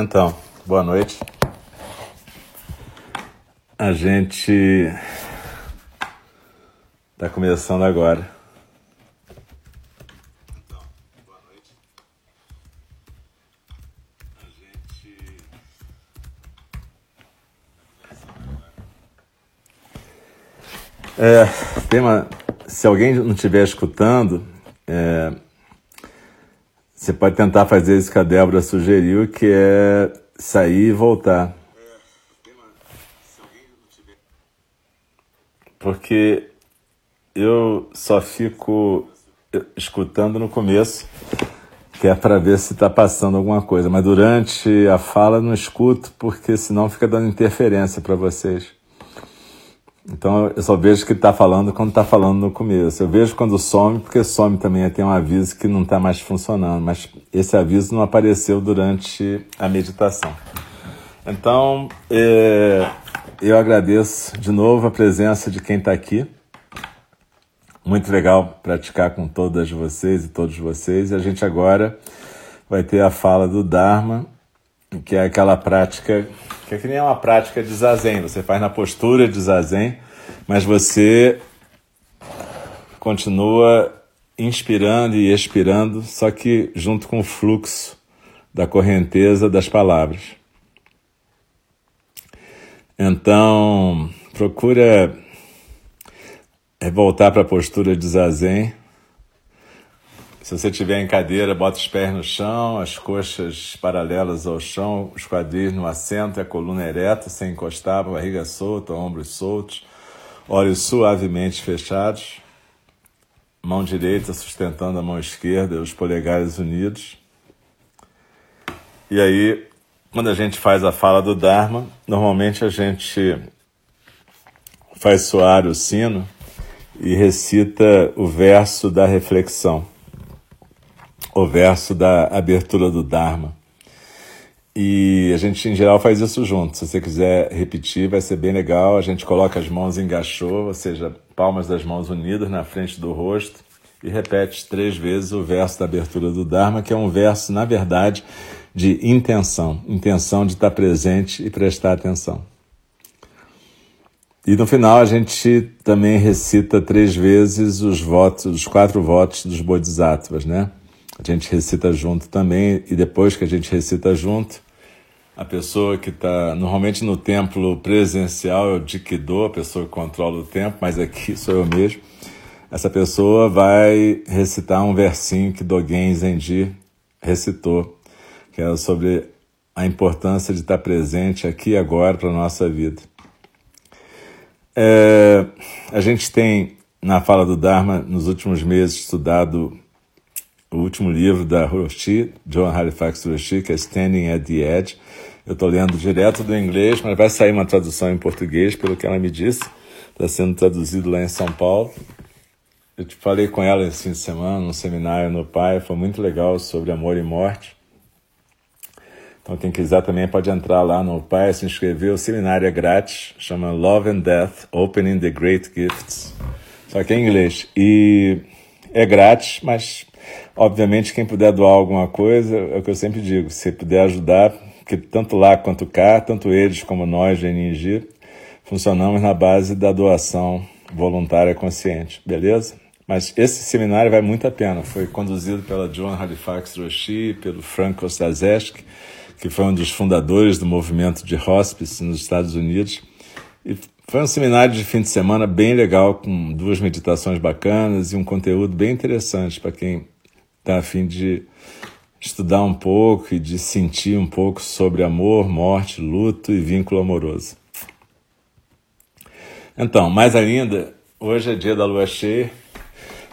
Então, boa noite. A gente está começando agora. Então, boa noite. A gente É, tem uma, se alguém não estiver escutando, é, você pode tentar fazer isso que a Débora sugeriu, que é sair e voltar. Porque eu só fico escutando no começo, que é para ver se está passando alguma coisa. Mas durante a fala não escuto, porque senão fica dando interferência para vocês. Então eu só vejo que está falando quando está falando no começo. Eu vejo quando some, porque some também tem um aviso que não está mais funcionando, mas esse aviso não apareceu durante a meditação. Então é, eu agradeço de novo a presença de quem está aqui. Muito legal praticar com todas vocês e todos vocês. E a gente agora vai ter a fala do Dharma, que é aquela prática que é que nem uma prática de zazen. Você faz na postura de zazen, mas você continua inspirando e expirando, só que junto com o fluxo da correnteza das palavras. Então, procura voltar para a postura de zazen se você estiver em cadeira, bota os pés no chão, as coxas paralelas ao chão, os quadris no assento, a coluna ereta, sem encostar, barriga solta, ombros soltos, olhos suavemente fechados, mão direita sustentando a mão esquerda, os polegares unidos. E aí, quando a gente faz a fala do Dharma, normalmente a gente faz soar o sino e recita o verso da reflexão o verso da abertura do Dharma. E a gente, em geral, faz isso junto. Se você quiser repetir, vai ser bem legal. A gente coloca as mãos em gachô, ou seja, palmas das mãos unidas na frente do rosto, e repete três vezes o verso da abertura do Dharma, que é um verso, na verdade, de intenção intenção de estar presente e prestar atenção. E no final a gente também recita três vezes os votos, os quatro votos dos Bodhisattvas, né? A gente recita junto também, e depois que a gente recita junto, a pessoa que está normalmente no templo presencial é o Dikido, a pessoa que controla o tempo, mas aqui sou eu mesmo. Essa pessoa vai recitar um versinho que Dogen Zenji recitou, que é sobre a importância de estar presente aqui e agora para a nossa vida. É, a gente tem, na fala do Dharma, nos últimos meses, estudado o último livro da Roshi, John Halifax Roshi, que é Standing at the Edge. Eu estou lendo direto do inglês, mas vai sair uma tradução em português, pelo que ela me disse. Está sendo traduzido lá em São Paulo. Eu te falei com ela esse fim de semana, num seminário no Pai, foi muito legal sobre amor e morte. Então, quem quiser também pode entrar lá no Pai, se inscrever. O seminário é grátis, chama Love and Death Opening the Great Gifts. Só que é em inglês. E é grátis, mas Obviamente, quem puder doar alguma coisa, é o que eu sempre digo, se puder ajudar, porque tanto lá quanto cá, tanto eles como nós, GNG, funcionamos na base da doação voluntária consciente, beleza? Mas esse seminário vai muito a pena. Foi conduzido pela John Halifax Roshi, pelo Frank Ostazeski, que foi um dos fundadores do movimento de hospice nos Estados Unidos. E foi um seminário de fim de semana bem legal, com duas meditações bacanas e um conteúdo bem interessante para quem está a fim de estudar um pouco e de sentir um pouco sobre amor, morte, luto e vínculo amoroso. Então, mais ainda, hoje é dia da lua cheia.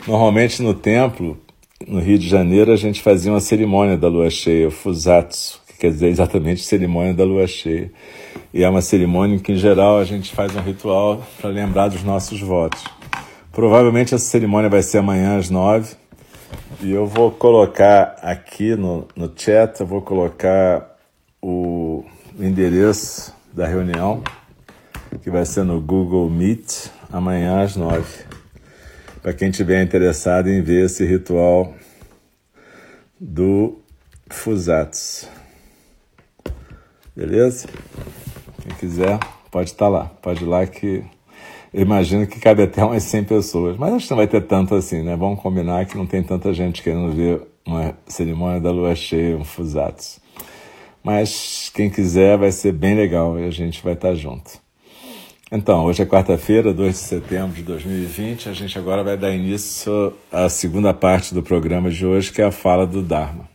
Normalmente no templo, no Rio de Janeiro, a gente fazia uma cerimônia da lua cheia, o Fusatsu, que quer dizer exatamente cerimônia da lua cheia. E é uma cerimônia que, em geral, a gente faz um ritual para lembrar dos nossos votos. Provavelmente essa cerimônia vai ser amanhã às nove e eu vou colocar aqui no, no chat, eu vou colocar o endereço da reunião, que vai ser no Google Meet, amanhã às nove. Para quem tiver interessado em ver esse ritual do Fusatsu. Beleza? Quem quiser, pode estar lá. Pode ir lá que imagino que cabe até umas 100 pessoas. Mas acho que não vai ter tanto assim, né? Vamos combinar que não tem tanta gente querendo ver uma cerimônia da lua cheia, um Fusatsu. Mas quem quiser vai ser bem legal e a gente vai estar junto. Então, hoje é quarta-feira, 2 de setembro de 2020. A gente agora vai dar início à segunda parte do programa de hoje, que é a fala do Dharma.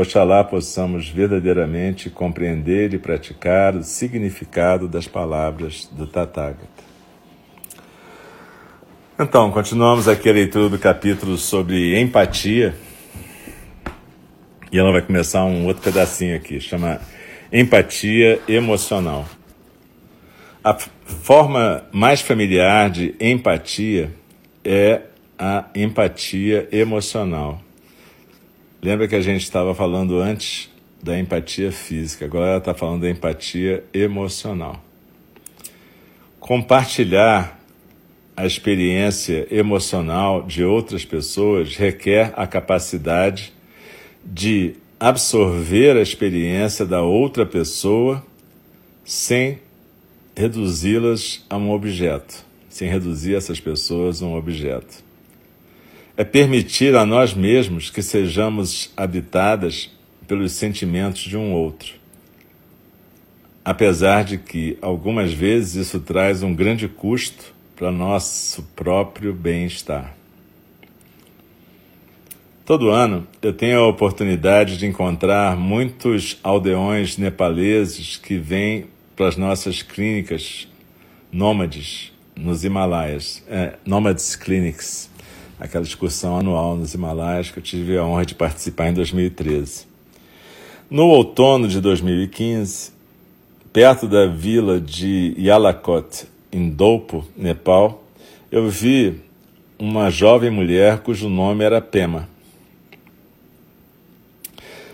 Oxalá possamos verdadeiramente compreender e praticar o significado das palavras do Tathagata. Então, continuamos aqui a leitura do capítulo sobre empatia. E ela vai começar um outro pedacinho aqui, chama Empatia Emocional. A forma mais familiar de empatia é a empatia emocional. Lembra que a gente estava falando antes da empatia física, agora ela está falando da empatia emocional. Compartilhar a experiência emocional de outras pessoas requer a capacidade de absorver a experiência da outra pessoa sem reduzi-las a um objeto, sem reduzir essas pessoas a um objeto é permitir a nós mesmos que sejamos habitadas pelos sentimentos de um outro. Apesar de que algumas vezes isso traz um grande custo para nosso próprio bem-estar. Todo ano eu tenho a oportunidade de encontrar muitos aldeões nepaleses que vêm para as nossas clínicas nômades nos Himalaias, é, Nomads Clinics aquela excursão anual nos Himalaias que eu tive a honra de participar em 2013. No outono de 2015, perto da vila de Yalakot, em Dolpo, Nepal, eu vi uma jovem mulher cujo nome era Pema.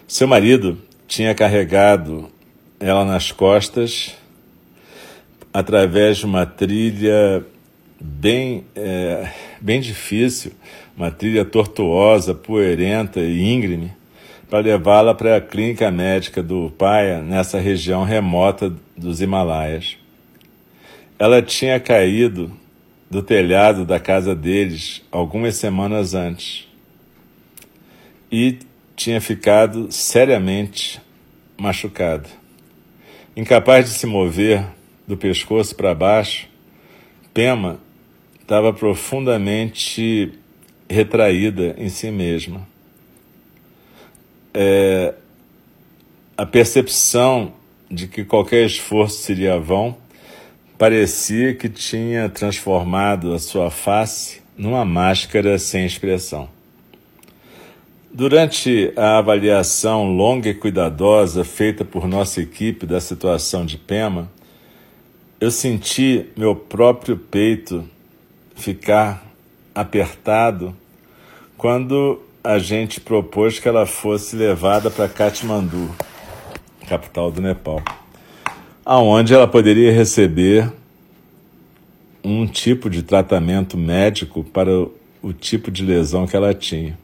Seu marido tinha carregado ela nas costas através de uma trilha bem, é, bem difícil, uma trilha tortuosa, poeirenta e íngreme, para levá-la para a clínica médica do pai nessa região remota dos Himalaias. Ela tinha caído do telhado da casa deles algumas semanas antes e tinha ficado seriamente machucada. Incapaz de se mover do pescoço para baixo, Pema estava profundamente retraída em si mesma. É, a percepção de que qualquer esforço seria vão parecia que tinha transformado a sua face numa máscara sem expressão. Durante a avaliação longa e cuidadosa feita por nossa equipe da situação de Pema, eu senti meu próprio peito ficar apertado quando a gente propôs que ela fosse levada para Katmandu, capital do Nepal, aonde ela poderia receber um tipo de tratamento médico para o tipo de lesão que ela tinha.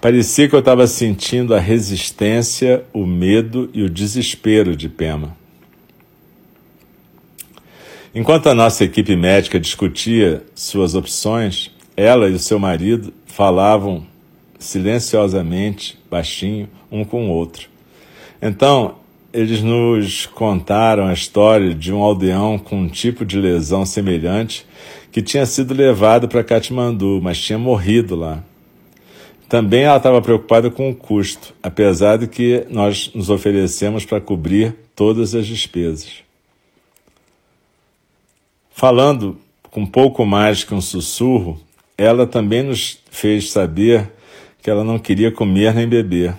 Parecia que eu estava sentindo a resistência, o medo e o desespero de Pema. Enquanto a nossa equipe médica discutia suas opções, ela e o seu marido falavam silenciosamente, baixinho, um com o outro. Então, eles nos contaram a história de um aldeão com um tipo de lesão semelhante que tinha sido levado para Katmandu, mas tinha morrido lá. Também ela estava preocupada com o custo, apesar de que nós nos oferecemos para cobrir todas as despesas. Falando com pouco mais que um sussurro, ela também nos fez saber que ela não queria comer nem beber,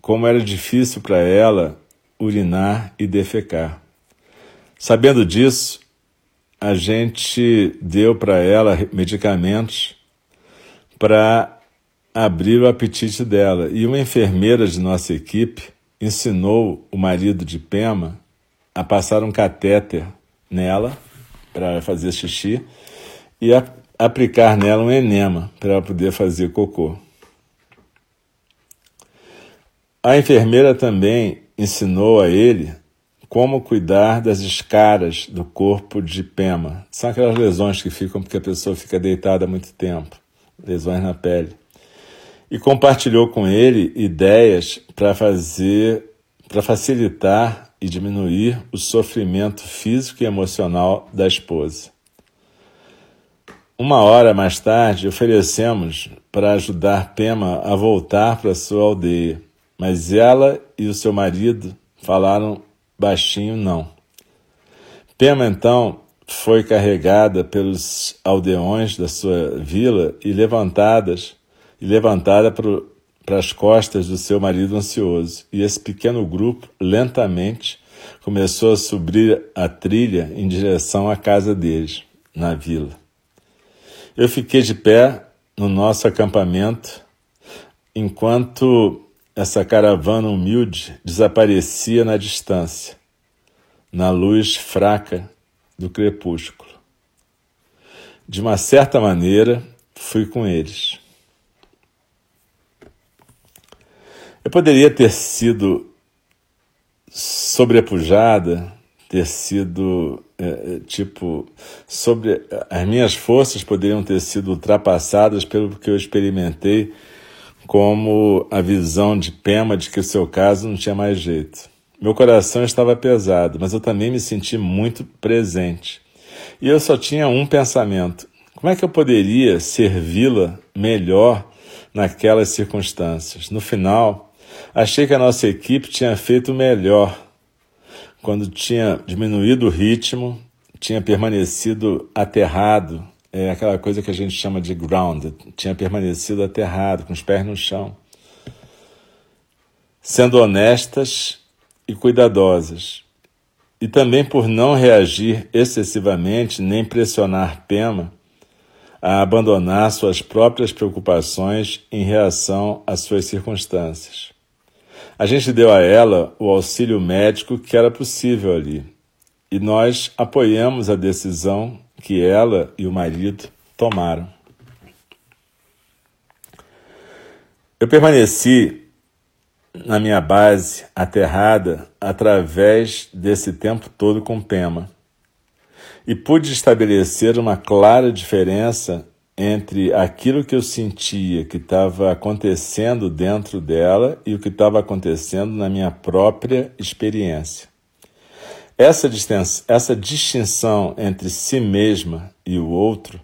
como era difícil para ela urinar e defecar. Sabendo disso, a gente deu para ela medicamentos para abrir o apetite dela. E uma enfermeira de nossa equipe ensinou o marido de Pema a passar um catéter nela para fazer xixi e a aplicar nela um enema para poder fazer cocô. A enfermeira também ensinou a ele como cuidar das escaras do corpo de Pema. São aquelas lesões que ficam porque a pessoa fica deitada há muito tempo, lesões na pele. E compartilhou com ele ideias para fazer, para facilitar e diminuir o sofrimento físico e emocional da esposa. Uma hora mais tarde, oferecemos para ajudar Pema a voltar para sua aldeia mas ela e o seu marido falaram baixinho não. Pema então foi carregada pelos aldeões da sua vila e levantadas e levantada para as costas do seu marido ansioso. E esse pequeno grupo lentamente começou a subir a trilha em direção à casa deles, na vila. Eu fiquei de pé no nosso acampamento enquanto essa caravana humilde desaparecia na distância, na luz fraca do crepúsculo. De uma certa maneira, fui com eles. Eu poderia ter sido sobrepujada, ter sido é, é tipo sobre as minhas forças poderiam ter sido ultrapassadas pelo que eu experimentei como a visão de Pema de que o seu caso não tinha mais jeito. Meu coração estava pesado, mas eu também me senti muito presente. E eu só tinha um pensamento: como é que eu poderia servi-la melhor naquelas circunstâncias? No final, achei que a nossa equipe tinha feito melhor quando tinha diminuído o ritmo, tinha permanecido aterrado é aquela coisa que a gente chama de ground, tinha permanecido aterrado, com os pés no chão. Sendo honestas e cuidadosas. E também por não reagir excessivamente nem pressionar Pema a abandonar suas próprias preocupações em reação às suas circunstâncias. A gente deu a ela o auxílio médico que era possível ali, e nós apoiamos a decisão que ela e o marido tomaram. Eu permaneci na minha base, aterrada, através desse tempo todo com Pema. E pude estabelecer uma clara diferença entre aquilo que eu sentia que estava acontecendo dentro dela e o que estava acontecendo na minha própria experiência. Essa, essa distinção entre si mesma e o outro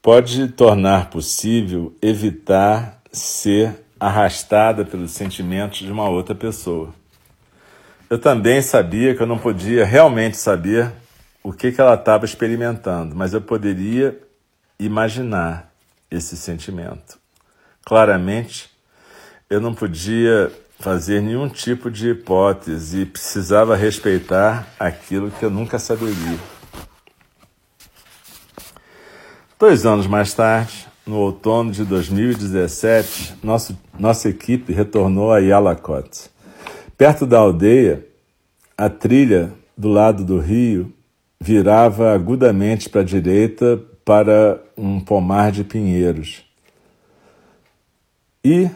pode tornar possível evitar ser arrastada pelos sentimentos de uma outra pessoa. Eu também sabia que eu não podia realmente saber o que, que ela estava experimentando, mas eu poderia imaginar esse sentimento. Claramente, eu não podia fazer nenhum tipo de hipótese e precisava respeitar aquilo que eu nunca saberia. Dois anos mais tarde, no outono de 2017, nosso, nossa equipe retornou a Yalakot. Perto da aldeia, a trilha do lado do rio virava agudamente para a direita para um pomar de pinheiros. E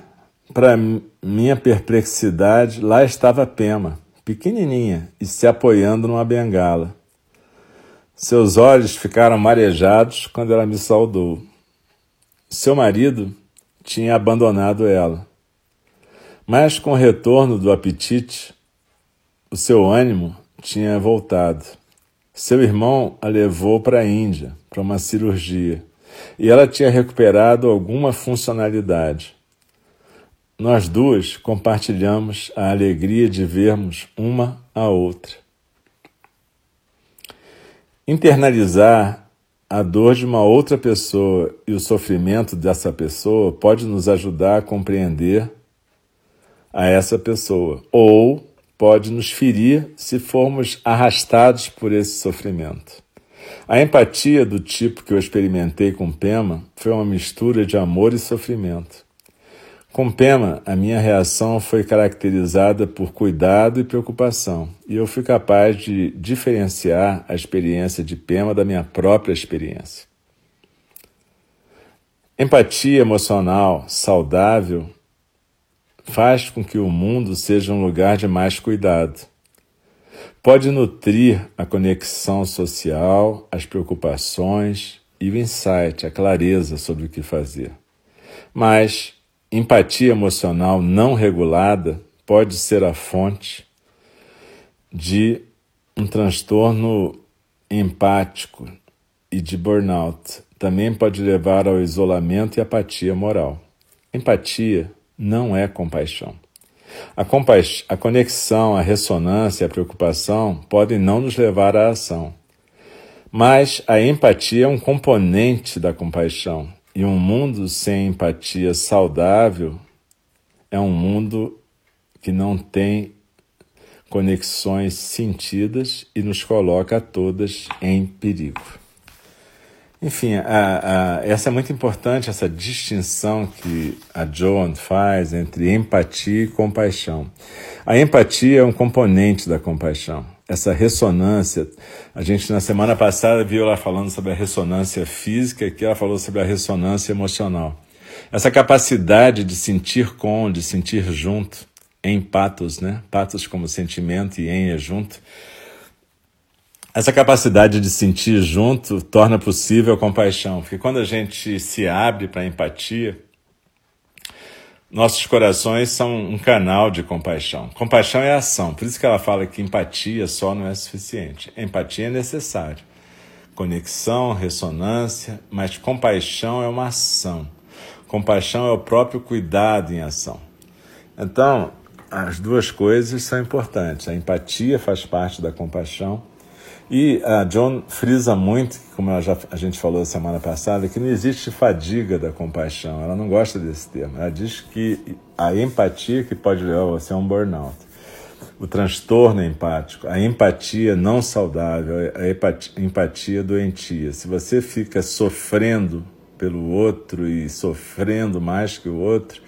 para minha perplexidade, lá estava Pema, pequenininha e se apoiando numa bengala. Seus olhos ficaram marejados quando ela me saudou. Seu marido tinha abandonado ela. Mas com o retorno do apetite, o seu ânimo tinha voltado. Seu irmão a levou para a Índia, para uma cirurgia, e ela tinha recuperado alguma funcionalidade. Nós duas compartilhamos a alegria de vermos uma a outra. Internalizar a dor de uma outra pessoa e o sofrimento dessa pessoa pode nos ajudar a compreender a essa pessoa, ou pode nos ferir se formos arrastados por esse sofrimento. A empatia do tipo que eu experimentei com Pema foi uma mistura de amor e sofrimento. Com Pema, a minha reação foi caracterizada por cuidado e preocupação, e eu fui capaz de diferenciar a experiência de Pema da minha própria experiência. Empatia emocional saudável faz com que o mundo seja um lugar de mais cuidado. Pode nutrir a conexão social, as preocupações e o insight, a clareza sobre o que fazer. Mas empatia emocional não regulada pode ser a fonte de um transtorno empático e de burnout. Também pode levar ao isolamento e apatia moral. Empatia não é compaixão. A, compaix a conexão, a ressonância a preocupação podem não nos levar à ação. Mas a empatia é um componente da compaixão. E um mundo sem empatia saudável é um mundo que não tem conexões sentidas e nos coloca todas em perigo. Enfim, a, a, essa é muito importante, essa distinção que a Joan faz entre empatia e compaixão. A empatia é um componente da compaixão. Essa ressonância, a gente na semana passada viu ela falando sobre a ressonância física, aqui ela falou sobre a ressonância emocional. Essa capacidade de sentir com, de sentir junto, em patos, né? Patos como sentimento e em é junto essa capacidade de sentir junto torna possível a compaixão, porque quando a gente se abre para a empatia, nossos corações são um canal de compaixão. Compaixão é ação, por isso que ela fala que empatia só não é suficiente. Empatia é necessário. Conexão, ressonância, mas compaixão é uma ação. Compaixão é o próprio cuidado em ação. Então, as duas coisas são importantes. A empatia faz parte da compaixão e a John frisa muito, como já, a gente falou semana passada, que não existe fadiga da compaixão. Ela não gosta desse termo. Ela diz que a empatia que pode levar você a um burnout. O transtorno empático, a empatia não saudável, a empatia, empatia doentia. Se você fica sofrendo pelo outro e sofrendo mais que o outro,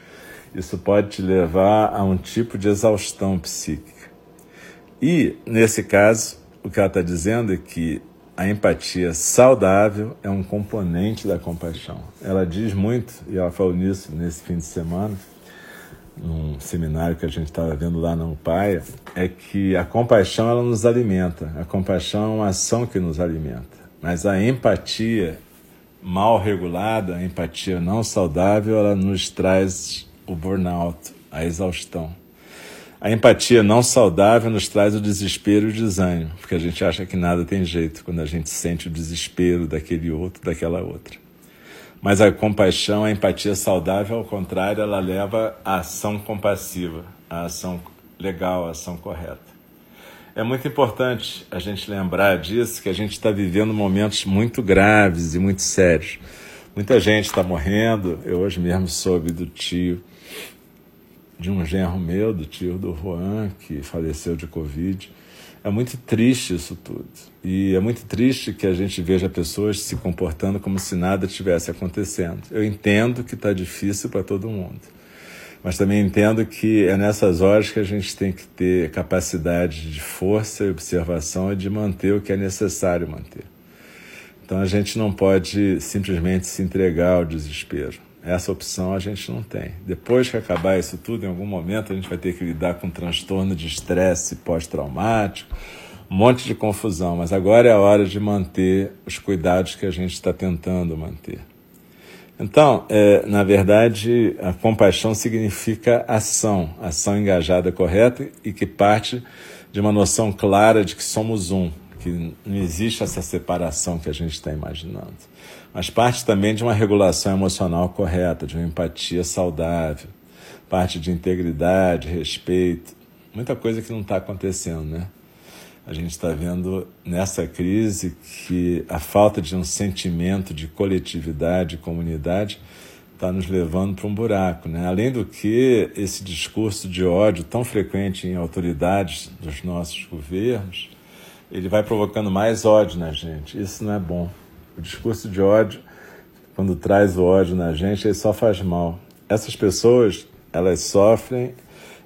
isso pode te levar a um tipo de exaustão psíquica. E, nesse caso, o que ela está dizendo é que a empatia saudável é um componente da compaixão. Ela diz muito, e ela falou nisso nesse fim de semana, num seminário que a gente estava vendo lá na UPAIA, é que a compaixão ela nos alimenta. A compaixão é uma ação que nos alimenta. Mas a empatia mal regulada, a empatia não saudável, ela nos traz o burnout, a exaustão. A empatia não saudável nos traz o desespero e o desânimo, porque a gente acha que nada tem jeito quando a gente sente o desespero daquele outro, daquela outra. Mas a compaixão, a empatia saudável, ao contrário, ela leva à ação compassiva, à ação legal, à ação correta. É muito importante a gente lembrar disso, que a gente está vivendo momentos muito graves e muito sérios. Muita gente está morrendo. Eu hoje mesmo soube do tio de um genro meu, do tio do Juan, que faleceu de Covid. É muito triste isso tudo. E é muito triste que a gente veja pessoas se comportando como se nada tivesse acontecendo. Eu entendo que está difícil para todo mundo. Mas também entendo que é nessas horas que a gente tem que ter capacidade de força e observação e de manter o que é necessário manter. Então a gente não pode simplesmente se entregar ao desespero. Essa opção a gente não tem. Depois que acabar isso tudo, em algum momento a gente vai ter que lidar com transtorno de estresse pós-traumático um monte de confusão, mas agora é a hora de manter os cuidados que a gente está tentando manter. Então, é, na verdade, a compaixão significa ação, ação engajada, correta e que parte de uma noção clara de que somos um, que não existe essa separação que a gente está imaginando. Mas parte também de uma regulação emocional correta, de uma empatia saudável, parte de integridade, respeito, muita coisa que não está acontecendo, né? A gente está vendo nessa crise que a falta de um sentimento de coletividade, comunidade, está nos levando para um buraco. Né? Além do que, esse discurso de ódio tão frequente em autoridades dos nossos governos, ele vai provocando mais ódio na gente. Isso não é bom. O discurso de ódio, quando traz o ódio na gente, ele só faz mal. Essas pessoas, elas sofrem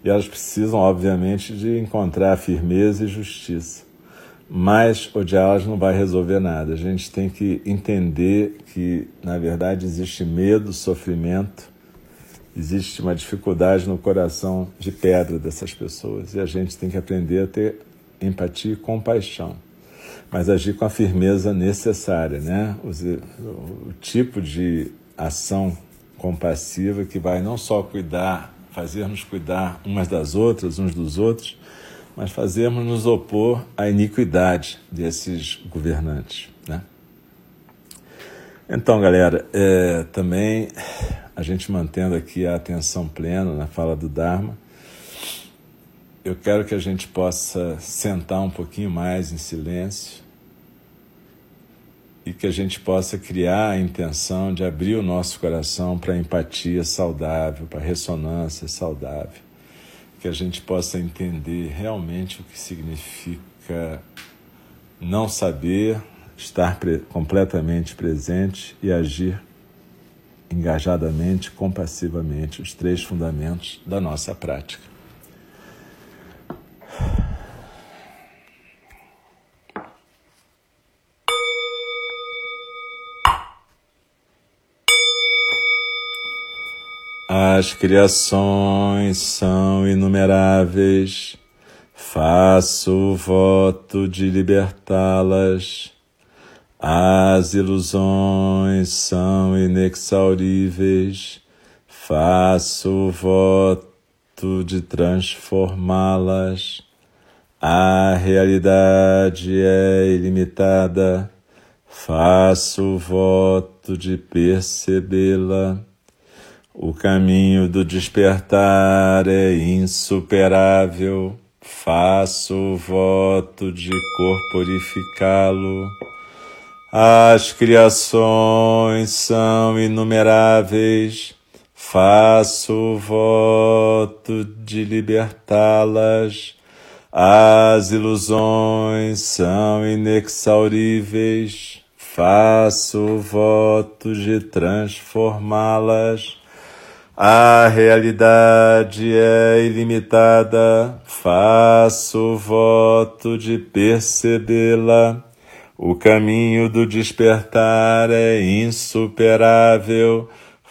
e elas precisam, obviamente, de encontrar firmeza e justiça. Mas odiá-las não vai resolver nada. A gente tem que entender que, na verdade, existe medo, sofrimento, existe uma dificuldade no coração de pedra dessas pessoas. E a gente tem que aprender a ter empatia e compaixão, mas agir com a firmeza necessária, né? O, o, tipo de ação compassiva que vai não só cuidar fazermos cuidar umas das outras, uns dos outros, mas fazermos nos opor à iniquidade desses governantes. Né? Então, galera, é, também a gente mantendo aqui a atenção plena na fala do Dharma, eu quero que a gente possa sentar um pouquinho mais em silêncio e que a gente possa criar a intenção de abrir o nosso coração para empatia saudável, para ressonância saudável, que a gente possa entender realmente o que significa não saber, estar pre completamente presente e agir engajadamente, compassivamente, os três fundamentos da nossa prática. As criações são inumeráveis, faço o voto de libertá-las. As ilusões são inexauríveis, faço o voto de transformá-las. A realidade é ilimitada, faço o voto de percebê-la. O caminho do despertar é insuperável, faço o voto de corporificá-lo. As criações são inumeráveis, faço voto de libertá-las. As ilusões são inexauríveis, faço voto de transformá-las. A realidade é ilimitada, faço voto de percebê-la. O caminho do despertar é insuperável,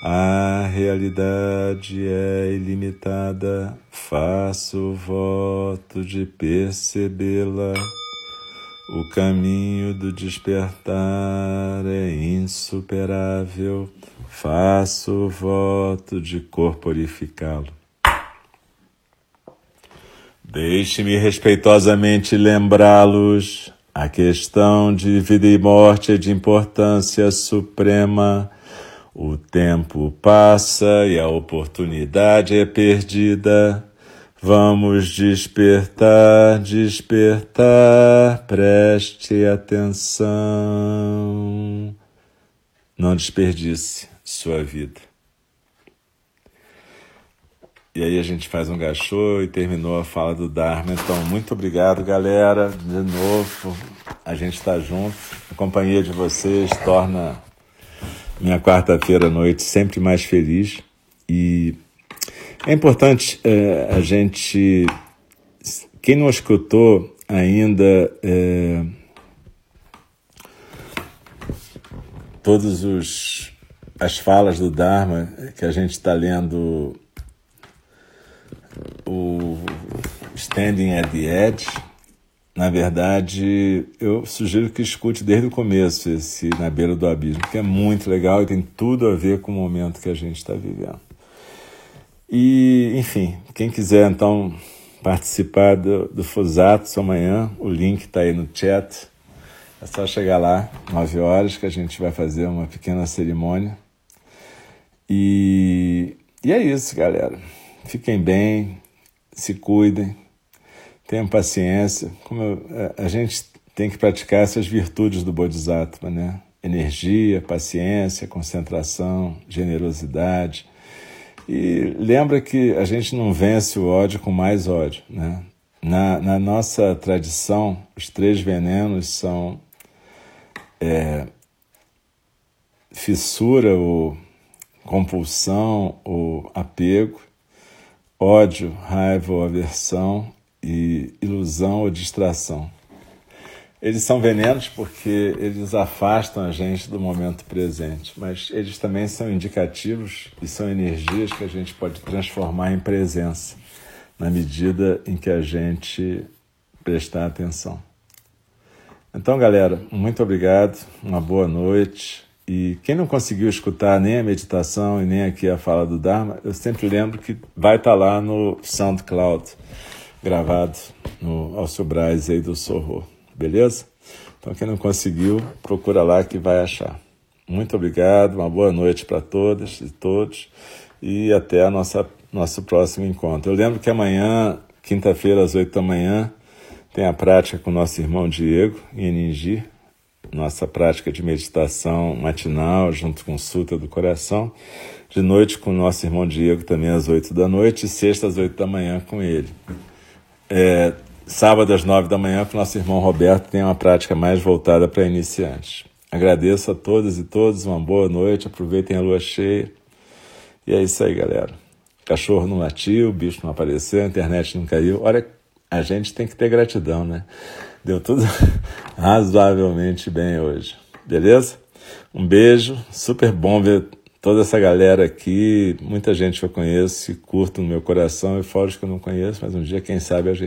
A realidade é ilimitada, faço o voto de percebê-la. O caminho do despertar é insuperável, faço o voto de corporificá-lo. Deixe-me respeitosamente lembrá-los: a questão de vida e morte é de importância suprema. O tempo passa e a oportunidade é perdida. Vamos despertar, despertar, preste atenção. Não desperdice sua vida. E aí a gente faz um gachô e terminou a fala do Dharma. Então, muito obrigado, galera. De novo, a gente está junto. companhia de vocês torna minha quarta-feira à noite sempre mais feliz. E é importante é, a gente. Quem não escutou ainda é, todos os as falas do Dharma que a gente está lendo o Standing at the Edge, na verdade, eu sugiro que escute desde o começo esse Na Beira do Abismo, que é muito legal e tem tudo a ver com o momento que a gente está vivendo. E, enfim, quem quiser então participar do, do Fusatos amanhã, o link está aí no chat. É só chegar lá, 9 horas, que a gente vai fazer uma pequena cerimônia. E, e é isso, galera. Fiquem bem, se cuidem, tenham paciência. Como eu, a gente tem que praticar essas virtudes do Bodhisattva, né? Energia, paciência, concentração, generosidade. E lembra que a gente não vence o ódio com mais ódio, né? Na, na nossa tradição, os três venenos são é, fissura ou compulsão ou apego, ódio, raiva ou aversão e ilusão ou distração. Eles são venenos porque eles afastam a gente do momento presente, mas eles também são indicativos e são energias que a gente pode transformar em presença, na medida em que a gente prestar atenção. Então, galera, muito obrigado, uma boa noite. E quem não conseguiu escutar nem a meditação e nem aqui a fala do Dharma, eu sempre lembro que vai estar lá no SoundCloud gravado no Alcio Braz aí do Sorro, beleza? Então quem não conseguiu, procura lá que vai achar. Muito obrigado, uma boa noite para todas e todos e até a nossa nosso próximo encontro. Eu lembro que amanhã, quinta-feira às oito da manhã, tem a prática com nosso irmão Diego em Eningi, nossa prática de meditação matinal junto com o Sutra do Coração. De noite com nosso irmão Diego também às oito da noite e sexta às oito da manhã com ele. É, sábado às nove da manhã, que nosso irmão Roberto tem uma prática mais voltada para iniciantes. Agradeço a todas e todos, uma boa noite, aproveitem a lua cheia. E é isso aí, galera. Cachorro não latiu, bicho não apareceu, a internet não caiu. Olha, a gente tem que ter gratidão, né? Deu tudo razoavelmente bem hoje. Beleza? Um beijo, super bom ver toda essa galera aqui, muita gente que eu conheço e curto no meu coração, e fora os que eu não conheço, mas um dia, quem sabe, a gente